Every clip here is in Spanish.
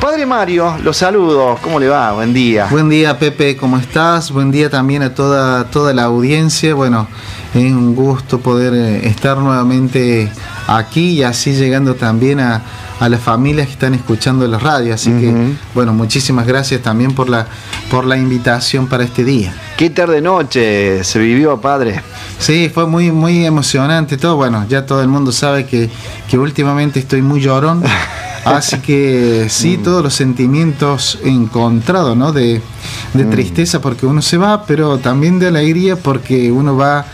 Padre Mario, los saludo. ¿Cómo le va? Buen día. Buen día, Pepe. ¿Cómo estás? Buen día también a toda, toda la audiencia. Bueno, es un gusto poder eh, estar nuevamente aquí y así llegando también a, las familias que están escuchando la radio. Así que, bueno, muchísimas gracias también por la, por la invitación para este día. ¿Qué tarde noche se vivió, padre? Sí, fue muy, muy emocionante todo. Bueno, ya todo el mundo sabe que, que últimamente estoy muy llorón. Así que sí, mm. todos los sentimientos encontrados, ¿no? De, mm. tristeza porque uno se va, pero también de alegría porque uno va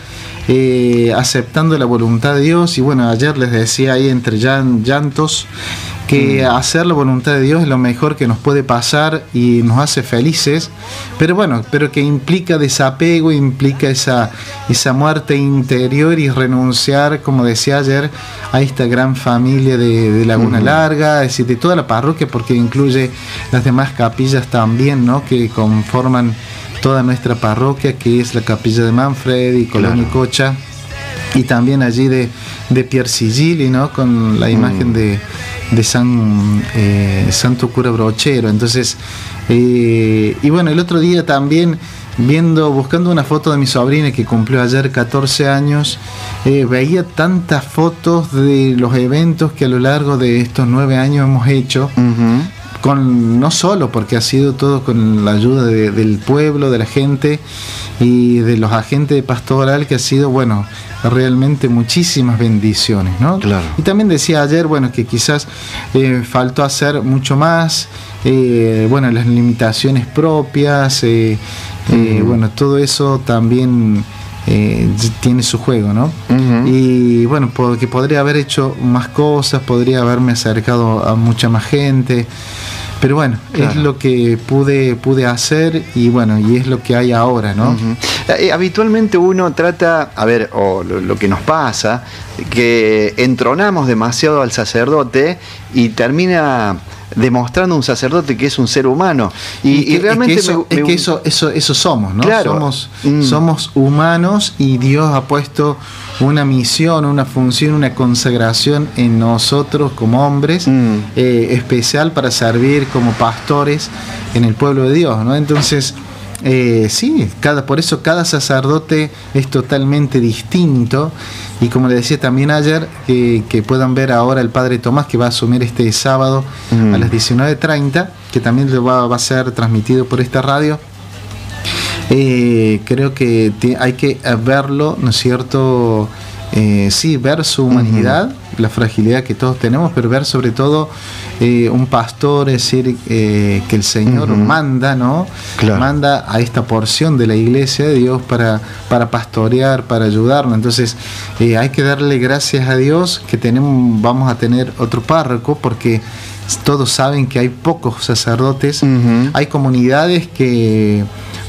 eh, aceptando la voluntad de Dios. Y bueno, ayer les decía ahí entre llantos que mm. hacer la voluntad de Dios es lo mejor que nos puede pasar y nos hace felices, pero bueno, pero que implica desapego, implica esa, esa muerte interior y renunciar, como decía ayer, a esta gran familia de, Laguna Larga, es decir, de toda la parroquia, porque incluye las demás capillas también, ¿no? Que conforman toda nuestra parroquia, que es la capilla de Manfred y Colonia Cocha y también allí de, de Pierre ¿no? Con la imagen mm. de, de San eh, Santo Cura Brochero. Entonces, eh, y bueno, el otro día también viendo, buscando una foto de mi sobrina que cumplió ayer 14 años, eh, veía tantas fotos de los eventos que a lo largo de estos nueve años hemos hecho. Con, no solo porque ha sido todo con la ayuda del pueblo, de la gente y de los agentes de pastoral que ha sido, bueno, realmente muchísimas bendiciones, ¿no? Claro. Y también decía ayer, bueno, que quizás eh, faltó hacer mucho más, eh, bueno, las limitaciones propias, eh, bueno, todo eso también tiene su juego, ¿no? Y bueno, porque podría haber hecho más cosas, podría haberme acercado a mucha más gente. Pero bueno, es lo que pude, pude hacer y bueno, y es lo que hay ahora, ¿no? Eh, habitualmente uno trata, a ver, o lo, que nos pasa, que entronamos demasiado al sacerdote y termina demostrando un sacerdote que es un ser humano. Y, realmente es que, eso, eso, eso, somos, ¿no? Somos, mm. somos humanos y Dios ha puesto una misión, una función, una consagración en nosotros como hombres mm. eh, especial para servir como pastores en el pueblo de Dios, ¿no? Entonces, eh, sí, cada, por eso cada sacerdote es totalmente distinto y como le decía también ayer, que puedan ver ahora el Padre Tomás que va a asumir este sábado mm. a las 19.30, que también va, va a ser transmitido por esta radio eh, creo que hay que verlo, ¿no es cierto? Eh, sí, ver su humanidad, la fragilidad que todos tenemos, pero ver sobre todo eh, un pastor, es decir, que el Señor manda, ¿no? Manda a esta porción de la iglesia de Dios para, para pastorear, para ayudarnos. Entonces, hay que darle gracias a Dios que tenemos, vamos a tener otro párroco, porque todos saben que hay pocos sacerdotes, hay comunidades que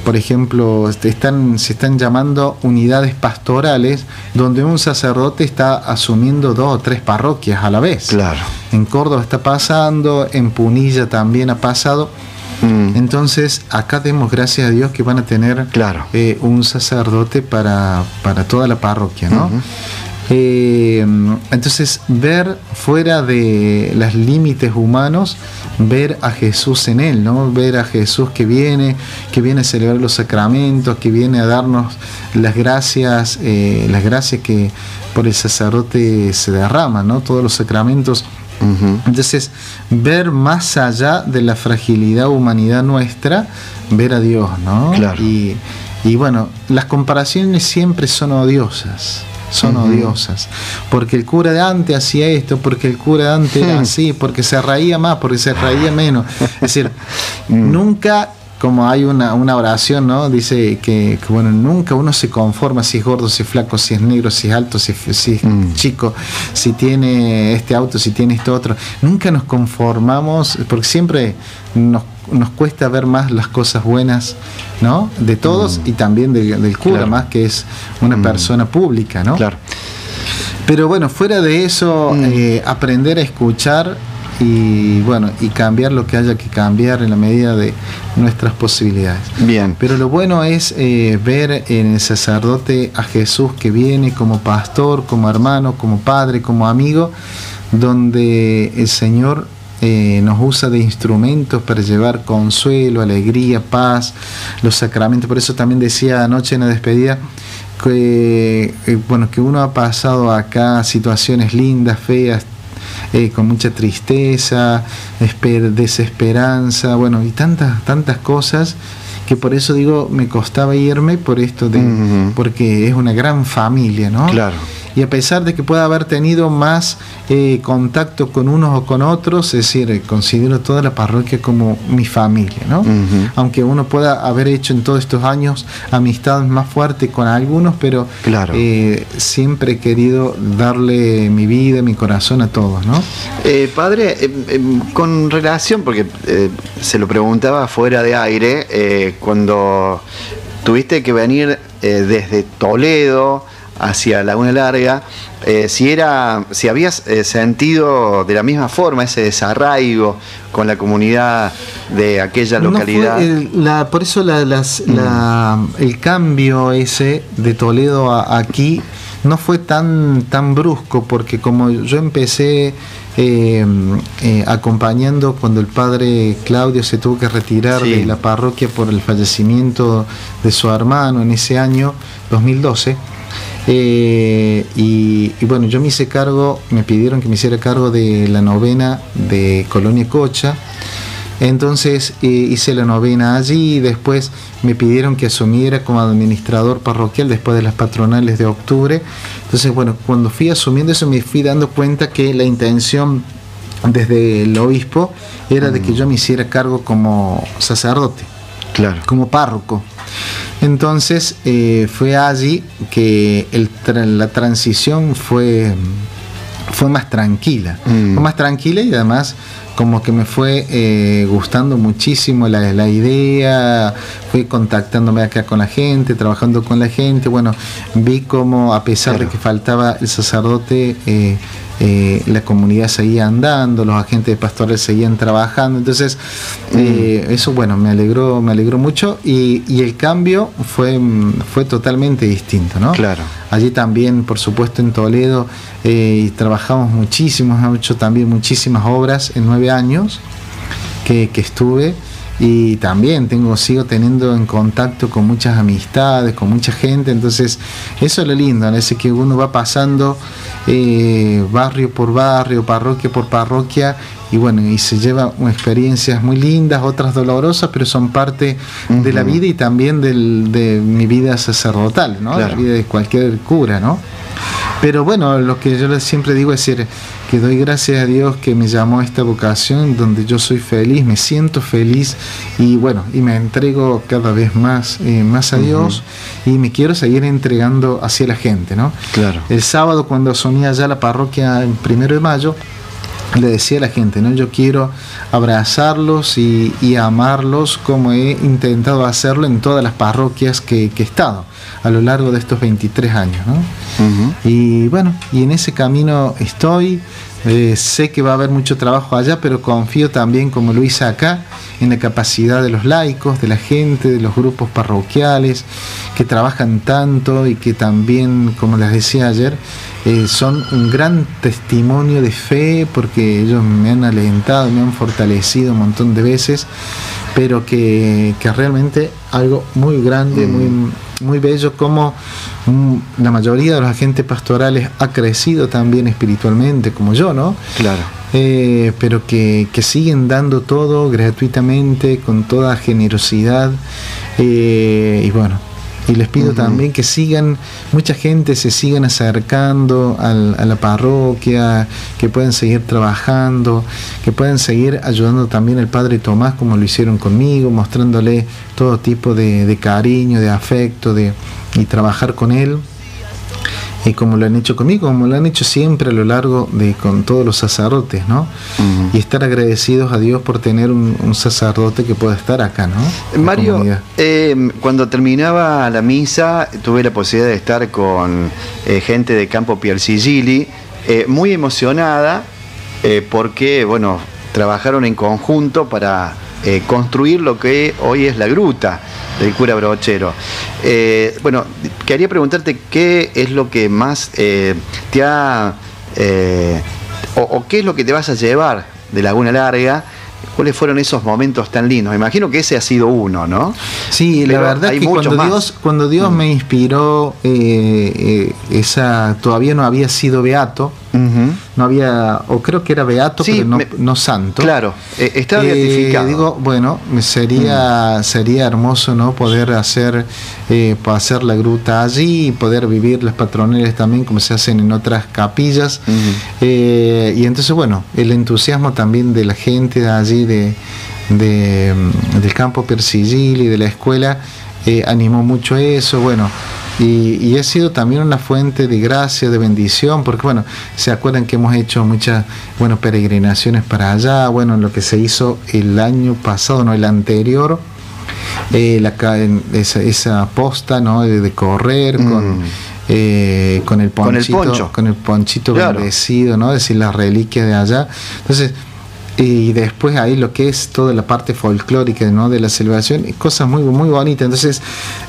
por ejemplo, están, se están llamando unidades pastorales, donde un sacerdote está asumiendo dos o tres parroquias a la vez. Claro. En Córdoba está pasando, en Punilla también ha pasado. Mm. Entonces, acá demos gracias a Dios que van a tener claro. Eh, un sacerdote para, para, toda la parroquia, ¿no? Eh, entonces, ver fuera de los límites humanos, ver a Jesús en él, ¿no? Ver a Jesús que viene, que viene a celebrar los sacramentos, que viene a darnos las gracias, eh, las gracias que por el sacerdote se derraman, ¿no? Todos los sacramentos. Entonces, ver más allá de la fragilidad humanidad nuestra, ver a Dios, ¿no? Y, y bueno, las comparaciones siempre son odiosas son odiosas. Porque el cura de antes hacía esto, porque el cura de antes era hmm. así, porque se reía más, porque se reía menos. Es decir, hmm. nunca como hay una, una oración, ¿no? Dice que, bueno, nunca uno se conforma si es gordo, si es flaco, si es negro, si es alto, si, si es hmm. chico, si tiene este auto, si tiene esto otro. Nunca nos conformamos, porque siempre nos nos cuesta ver más las cosas buenas, ¿no? De todos mm. y también del cura, más que es una mm. persona pública, ¿no? Claro. Pero bueno, fuera de eso, mm. eh, aprender a escuchar y bueno, y cambiar lo que haya que cambiar en la medida de nuestras posibilidades. Bien. Pero lo bueno es eh, ver en el sacerdote a Jesús que viene como pastor, como hermano, como padre, como amigo, donde el Señor eh, nos usa de instrumentos para llevar consuelo, alegría, paz, los sacramentos. Por eso también decía anoche en la despedida que, eh, bueno, que uno ha pasado acá situaciones lindas, feas, eh, con mucha tristeza, desesperanza, bueno, y tantas, tantas cosas que por eso digo, me costaba irme por esto de, porque es una gran familia, ¿no? Claro y a pesar de que pueda haber tenido más eh, contacto con unos o con otros, es decir, considero toda la parroquia como mi familia, ¿no? Aunque uno pueda haber hecho en todos estos años amistades más fuertes con algunos, pero claro. Eh, siempre he querido darle mi vida, mi corazón a todos, ¿no? Eh, padre, con relación, porque se lo preguntaba fuera de aire, cuando tuviste que venir desde Toledo, hacia Laguna Larga, eh, si era, si habías eh, sentido de la misma forma ese desarraigo con la comunidad de aquella localidad. por eso mm. el cambio ese de Toledo a aquí no fue tan, tan brusco, porque como yo empecé eh, acompañando cuando el padre Claudio se tuvo que retirar de la parroquia por el fallecimiento de su hermano en ese año 2012, eh, y, bueno, yo me hice cargo, me pidieron que me hiciera cargo de la novena de Colonia Cocha. Entonces eh, hice la novena allí y después me pidieron que asumiera como administrador parroquial después de las patronales de octubre. Entonces, bueno, cuando fui asumiendo eso me fui dando cuenta que la intención desde el obispo era de que mm. yo me hiciera cargo como sacerdote, claro. como párroco. Entonces eh, fue allí que la transición fue, fue más tranquila. Mm. Fue más tranquila y además como que me fue eh, gustando muchísimo la, idea, fui contactándome acá con la gente, trabajando con la gente, bueno, vi como a pesar de que faltaba el sacerdote, eh, eh, la comunidad seguía andando, los agentes pastorales seguían trabajando, entonces eh, mm. eso bueno, me alegró, me alegró mucho y, el cambio fue, fue totalmente distinto, ¿no? Claro. Allí también, por supuesto, en Toledo eh, trabajamos muchísimo, hemos hecho también muchísimas obras en nueve años que, que estuve y también tengo sigo teniendo en contacto con muchas amistades con mucha gente. Entonces eso es lo lindo ¿no? que uno va pasando eh, barrio por barrio parroquia por parroquia y bueno y se lleva experiencias muy lindas otras dolorosas pero son parte de la vida y también del, de mi vida sacerdotal no la vida de cualquier cura no pero bueno lo que yo siempre digo es decir que doy gracias a Dios que me llamó a esta vocación donde yo soy feliz, me siento feliz y bueno, y me entrego cada vez más, eh, más a Dios y me quiero seguir entregando hacia la gente, ¿no? Claro. El sábado cuando asumía ya la parroquia en primero de mayo, le decía a la gente, ¿no? Yo quiero abrazarlos y, amarlos como he intentado hacerlo en todas las parroquias que, que he estado a lo largo de estos 23 años. ¿no? Y bueno, y en ese camino estoy. Eh, sé que va a haber mucho trabajo allá, pero confío también, como lo hice acá, en la capacidad de los laicos, de la gente, de los grupos parroquiales, que trabajan tanto y que también, como les decía ayer, eh, son un gran testimonio de fe, porque ellos me han alentado, me han fortalecido un montón de veces, pero que, que realmente algo muy grande, mm. muy muy bello como mm, la mayoría de los agentes pastorales ha crecido también espiritualmente, como yo, ¿no? Claro. Eh, pero que, siguen dando todo gratuitamente, con toda generosidad. Eh, y bueno, y les pido también que sigan, mucha gente se sigan acercando a la parroquia, que puedan seguir trabajando, que puedan seguir ayudando también al Padre Tomás como lo hicieron conmigo, mostrándole todo tipo de, cariño, de afecto, de, y trabajar con él y como lo han hecho conmigo, como lo han hecho siempre a lo largo de con todos los sacerdotes, ¿no? Y estar agradecidos a Dios por tener un, sacerdote que pueda estar acá, ¿no? Mario, eh, cuando terminaba la misa, tuve la posibilidad de estar con eh, gente de Campo Piercigili, eh, muy emocionada, porque, bueno, trabajaron en conjunto para construir lo que hoy es la gruta del cura Brochero. Eh, bueno, quería preguntarte qué es lo que más eh, te ha... Eh, o, qué es lo que te vas a llevar de Laguna Larga. ¿Cuáles fueron esos momentos tan lindos? Me imagino que ese ha sido uno, ¿no? Sí, la verdad que cuando Dios, cuando Dios me inspiró, eh, eh, esa todavía no había sido beato, no había, o creo que era beato, pero no, santo. Claro, eh, estaba beatificado. Digo, bueno, sería, sería hermoso no poder hacer, hacer la gruta allí y poder vivir las patroneles también como se hacen en otras capillas. y entonces, bueno, el entusiasmo también de la gente de allí, de, mm, del campo Persigil y de la escuela, animó mucho eso. Bueno, y, ha sido también una fuente de gracia, de bendición, porque bueno, se acuerdan que hemos hecho muchas bueno, peregrinaciones para allá, bueno, lo que se hizo el año pasado, no el anterior, eh, la, esa, esa posta ¿no? de, correr con... Mm. Eh, con el ponchito, con el, ponchito bendecido, ¿no? Es decir, la reliquia de allá. Entonces, y después ahí lo que es toda la parte folclórica ¿no? de la celebración, cosas muy, muy bonitas. Entonces,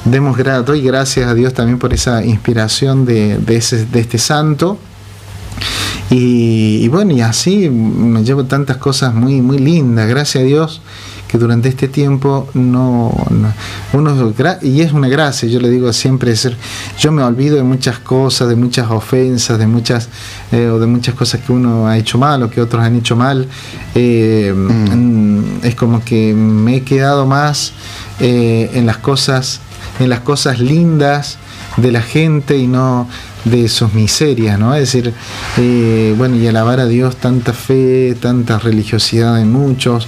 demos doy gracias a Dios también por esa inspiración de, de, ese, de este santo. Y, y, bueno, y así me llevo tantas cosas muy, muy lindas, gracias a Dios que durante este tiempo no, uno y es una gracia yo le digo siempre yo me olvido de muchas cosas de muchas ofensas de muchas eh, o de muchas cosas que uno ha hecho mal o que otros han hecho mal eh, mm. es como que me he quedado más eh, en las cosas en las cosas lindas de la gente y no de sus miserias, ¿no? Es decir, eh, bueno, y alabar a Dios tanta fe, tanta religiosidad en muchos,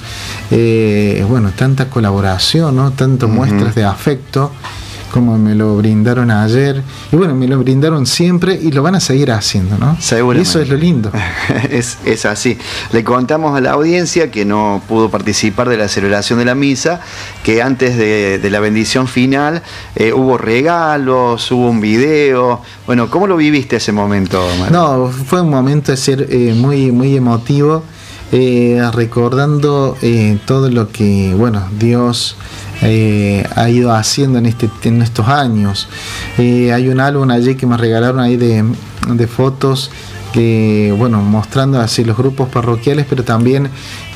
eh, bueno, tanta colaboración, ¿no? Tanto muestras de afecto como me lo brindaron ayer. Y bueno, me lo brindaron siempre y lo van a seguir haciendo, ¿no? Seguro. Eso es lo lindo. es, es, así. Le contamos a la audiencia que no pudo participar de la celebración de la misa, que antes de, la bendición final eh, hubo regalos, hubo un video. Bueno, ¿cómo lo viviste ese momento, No, fue un momento de ser eh, muy, muy emotivo. Eh, recordando todo lo que, bueno, Dios eh, ha ido haciendo en, este, en estos años. Eh, hay un álbum allí que me regalaron ahí de, de fotos que, bueno, mostrando así los grupos parroquiales, pero también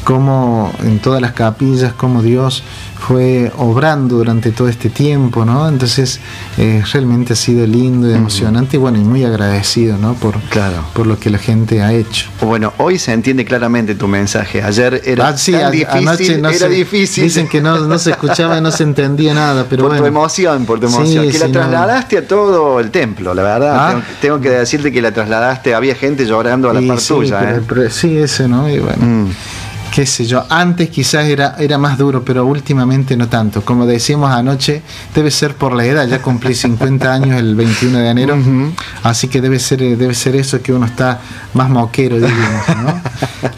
como en todas las capillas, como Dios fue obrando durante todo este tiempo, ¿no? Entonces eh, realmente ha sido lindo y emocionante y bueno, y muy agradecido, ¿no? Por, claro. por lo que la gente ha hecho. Bueno, hoy se entiende claramente tu mensaje. Ayer era ah, difícil, no era difícil. Dicen que no, se escuchaba y no se entendía nada, pero por tu emoción, por tu emoción. que la trasladaste a todo el templo, la verdad. Ah. Tengo, que decirte que la trasladaste, había gente llorando a la par tuya. ¿eh? sí, ese, ¿no? Y bueno. Mm qué sé yo, antes quizás era, era más duro, pero últimamente no tanto. Como decíamos anoche, debe ser por la edad, ya cumplí 50 años el 21 de enero, así que debe ser, debe ser eso que uno está más moquero, digamos, ¿no?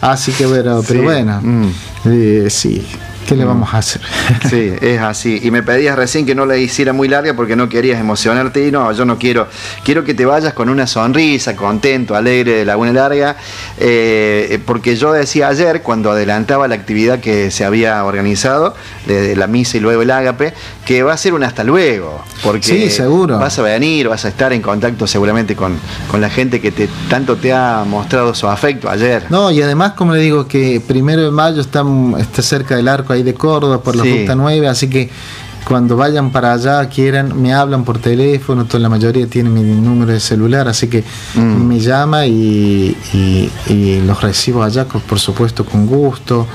Así que bueno, pero bueno, mm. eh, sí, ¿Qué le vamos a hacer? Sí, es así. Y me pedías recién que no la hiciera muy larga porque no querías emocionarte y no, yo no quiero. Quiero que te vayas con una sonrisa, contento, alegre de Laguna Larga, eh, porque yo decía ayer, cuando adelantaba la actividad que se había organizado, de, la misa y luego el ágape, que va a ser un hasta luego. Porque sí, seguro. vas a venir, vas a estar en contacto seguramente con, con la gente que te, tanto te ha mostrado su afecto ayer. No, y además, como le digo, que primero de mayo está, está cerca del arco de Córdoba, por la Ruta 9, así que cuando vayan para allá, quieran, me hablan por teléfono, toda la mayoría tiene mi número de celular, así que mm. me llama y, los recibo allá, por supuesto, con gusto.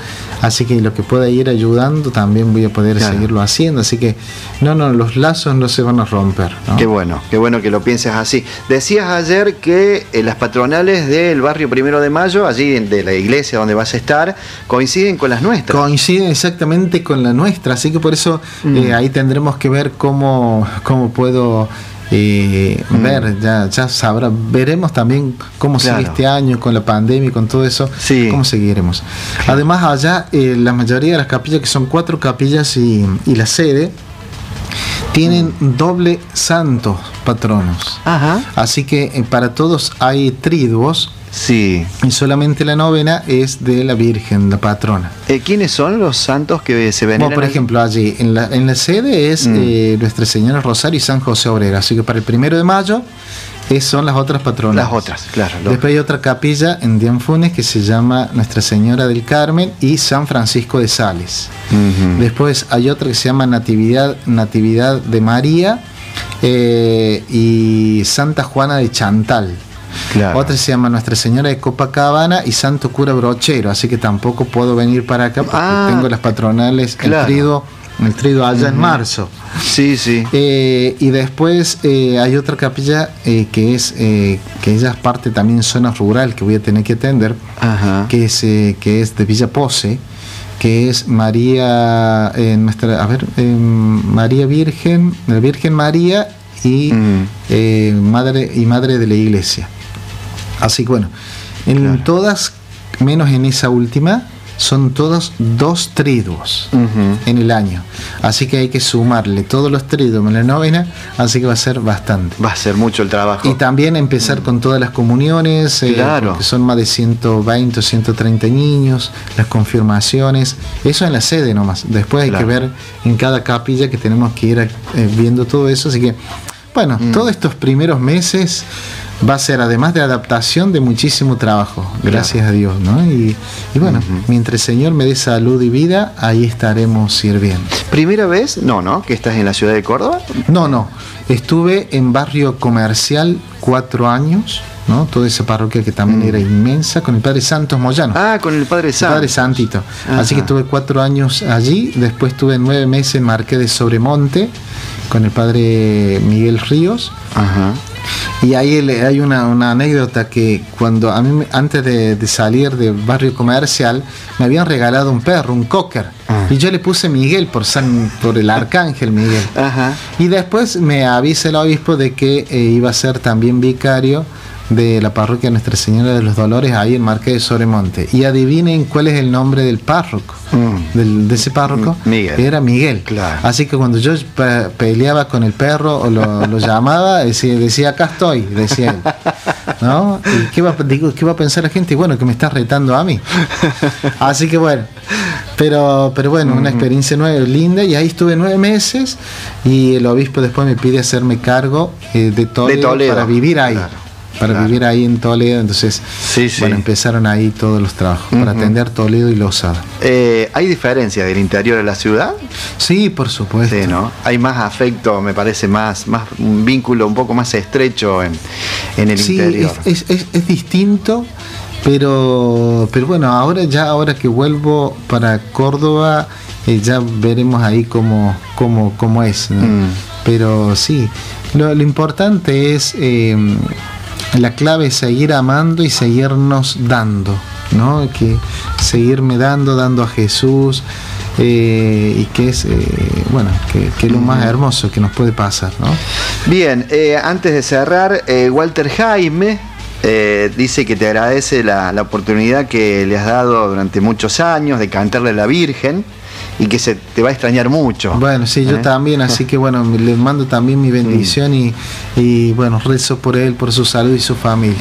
Así que lo que pueda ir ayudando también voy a poder seguirlo haciendo. Así que no, no, los lazos no se van a romper. Qué bueno, qué bueno que lo pienses así. Decías ayer que eh, las patronales del barrio Primero de Mayo, allí de la iglesia donde vas a estar, coinciden con las nuestras. Coinciden exactamente con la nuestra, así que por eso mm. eh, ahí tendremos que ver cómo, cómo puedo eh, mm. ver, ya, ya sabrá, veremos también cómo sigue este año con la pandemia y con todo eso, cómo seguiremos. Además, allá eh, la mayoría de las capillas, que son cuatro capillas y, y la sede, tienen doble santos patronos. Así que eh, para todos hay triduos Sí. Y solamente la novena es de la Virgen, la patrona. Eh, ¿Quiénes son los santos que se ven? por ejemplo, allí en la, en la sede es mm. eh, Nuestra Señora Rosario y San José Obrera. Así que para el primero de mayo son las otras patronas. Las otras, claro. Después hay otra capilla en Dianfunes que se llama Nuestra Señora del Carmen y San Francisco de Sales. Después hay otra que se llama Natividad, Natividad de María eh, y Santa Juana de Chantal. Otra se llama Nuestra Señora de Copacabana y Santo Cura Brochero, así que tampoco puedo venir para acá porque ah, tengo las patronales, el trido, el trido allá en marzo. Sí, sí. Eh, y después eh, hay otra capilla eh, que es que ella es parte también zona rural que voy a tener que atender, que es que es de Villa Pose, que es María nuestra, a ver, María Virgen, la Virgen María y mm. madre y madre de la Iglesia. Así que bueno, en todas menos en esa última son todos dos triduos en el año. Así que hay que sumarle todos los triduos en la novena, así que va a ser bastante. Va a ser mucho el trabajo. Y también empezar con todas las comuniones, eh, que son más de 120 o 130 niños, las confirmaciones, eso en la sede nomás. Después hay que ver en cada capilla que tenemos que ir eh, viendo todo eso. Así que, bueno, mm. todos estos primeros meses va a ser, además de adaptación, de muchísimo trabajo, gracias a Dios, ¿no? Y, bueno, mientras el Señor me dé salud y vida, ahí estaremos sirviendo. ¿Primera vez? No, ¿no? ¿Que estás en la ciudad de Córdoba? No, no. Estuve en barrio comercial cuatro años, ¿no? Toda esa parroquia que también mm. era inmensa, con el Padre Santos Moyano. Ah, con el Padre Santos. Padre Santito. Así que estuve cuatro años allí, después estuve nueve meses en Marqués de Sobremonte, con el Padre Miguel Ríos. Ajá. Y ahí hay una, anécdota que cuando a mí antes de, salir del barrio comercial me habían regalado un perro, un cocker. Ah. Y yo le puse Miguel por San, por el arcángel Miguel. Y después me avisa el obispo de que eh, iba a ser también vicario de la parroquia Nuestra Señora de los Dolores, ahí en Marqués de Sobremonte. Y adivinen cuál es el nombre del párroco, mm. de ese párroco. Mm, Miguel. Era Miguel. Así que cuando yo peleaba con el perro o lo, llamaba, decía, decía, acá estoy, decía él. ¿No? ¿Y qué va, digo, qué va a pensar la gente? Bueno, que me estás retando a mí. Así que bueno. Pero, pero bueno, una experiencia nueva, linda, y ahí estuve nueve meses y el obispo después me pide hacerme cargo eh, de, Toledo para vivir ahí para vivir ahí en Toledo. Entonces, bueno, empezaron ahí todos los trabajos para atender Toledo y Lozada. Eh, ¿Hay diferencia del interior de la ciudad? Sí, por supuesto. Sí, ¿no? Hay más afecto, me parece, más, más un vínculo un poco más estrecho en, el interior. Es, es, es, distinto. Pero, pero bueno, ahora ya ahora que vuelvo para Córdoba, eh, ya veremos ahí cómo, cómo, cómo es. Mm. Pero sí, lo, importante es eh, la clave es seguir amando y seguirnos dando, ¿no? Que seguirme dando, dando a Jesús, eh, y que es, eh, bueno, que, es lo más hermoso que nos puede pasar, ¿no? Bien, eh, antes de cerrar, Walter Jaime dice que te agradece la, la oportunidad que le has dado durante muchos años de cantarle a la Virgen y que se te va a extrañar mucho. Bueno, sí, yo ¿Eh? también, así que bueno, le mando también mi bendición y, y, bueno, rezo por él, por su salud y su familia.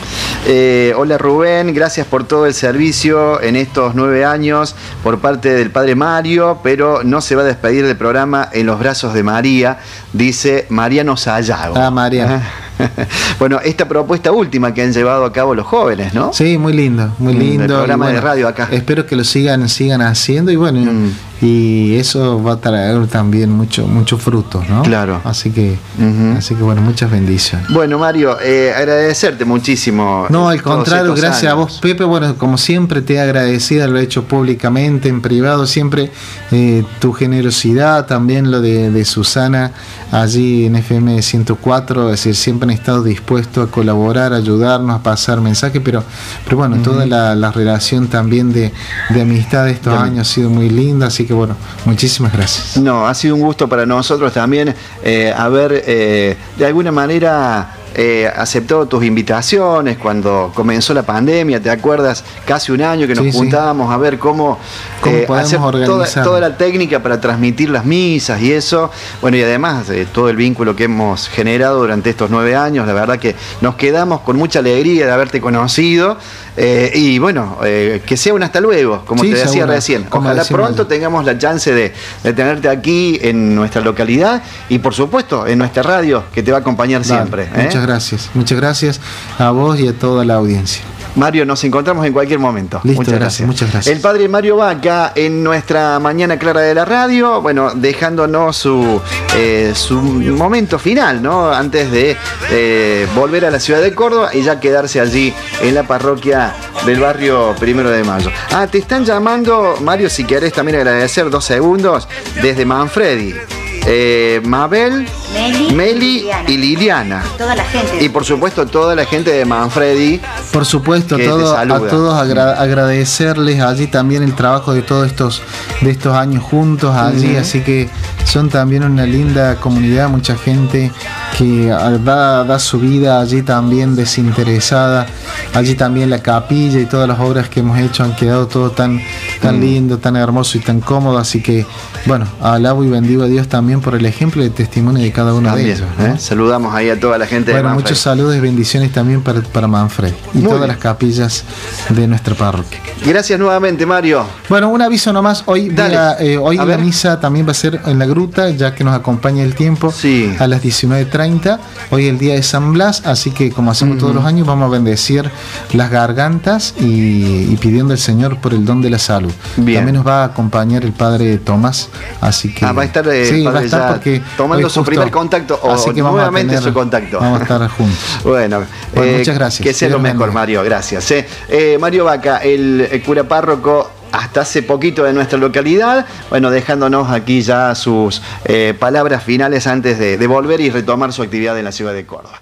Eh, hola Rubén, gracias por todo el servicio en estos nueve años por parte del Padre Mario, pero no se va a despedir del programa en los brazos de María, dice Mariano Sayago. Ah, María. bueno, esta propuesta última que han llevado a cabo los jóvenes, ¿no? Sí, muy lindo, muy lindo. El programa de radio acá. Espero que lo sigan, sigan haciendo y bueno, mm. Y eso va a traer también mucho, mucho frutos, ¿no? Claro. Así que, así que bueno, muchas bendiciones. Bueno, Mario, eh, agradecerte muchísimo. No, al contrario, gracias a vos, Pepe. Bueno, como siempre te he agradecido, lo he hecho públicamente, en privado, siempre eh, tu generosidad, también lo de, de Susana allí en FM 104, es decir, siempre han estado dispuestos a colaborar, a ayudarnos, a pasar mensajes, pero, pero bueno, toda la, relación también de, amistad de estos años ha sido muy linda, así que bueno, muchísimas gracias. No, ha sido un gusto para nosotros también eh, haber eh, de alguna manera eh, aceptó tus invitaciones cuando comenzó la pandemia, ¿te acuerdas? Casi un año que nos juntábamos a ver cómo, eh, hacer toda, la técnica para transmitir las misas y eso. Bueno, y además de todo el vínculo que hemos generado durante estos nueve años, la verdad que nos quedamos con mucha alegría de haberte conocido. Eh, y bueno, eh, que sea un hasta luego, como te decía recién. Ojalá pronto tengamos la chance de, tenerte aquí en nuestra localidad y por supuesto en nuestra radio que te va a acompañar siempre. muchas gracias. Muchas gracias a vos y a toda la audiencia. Mario, nos encontramos en cualquier momento. muchas gracias, muchas gracias. El padre Mario Vaca en nuestra mañana clara de la radio, bueno, dejándonos su, eh, su momento final, ¿no? Antes de eh, volver a la ciudad de Córdoba y ya quedarse allí en la parroquia del barrio Primero de Mayo. Ah, te están llamando, Mario, si querés también agradecer dos segundos, desde Manfredi. Eh, Mabel, Meli, y Liliana. Toda la gente. Y por supuesto toda la gente de Manfredi. Por supuesto, todo, a todos agradecerles allí también el trabajo de todos estos, de estos años juntos allí, así que son también una linda comunidad, mucha gente que da, da su vida allí también desinteresada, allí también la capilla y todas las obras que hemos hecho han quedado todo tan, tan mm. lindo, tan hermoso y tan cómodo, así que bueno, alabo y bendigo a Dios también por el ejemplo y el testimonio de cada uno de ellos. ¿eh? Saludamos ahí a toda la gente bueno, muchos saludos y bendiciones también para, para Manfred y todas las capillas de nuestra parroquia. Gracias nuevamente, Mario. Bueno, un aviso nomás, hoy, eh, hoy la misa también va a ser en la gruta, ya que nos acompaña el tiempo, sí. a las 19.30. Hoy el día de San Blas, así que como hacemos todos los años, vamos a bendecir las gargantas y, pidiendo al Señor por el don de la salud. También nos va a acompañar el Padre Tomás Así que. Ah, va a estar, eh, va a estar porque tomando su primer contacto o así que nuevamente su contacto. Vamos a estar juntos. bueno, eh, muchas gracias. Que sea lo mejor, Mario. Gracias. Eh. Mario Vaca, el, cura párroco hasta hace poquito de nuestra localidad, bueno, dejándonos aquí ya sus palabras finales antes de volver y retomar su actividad en la ciudad de Córdoba.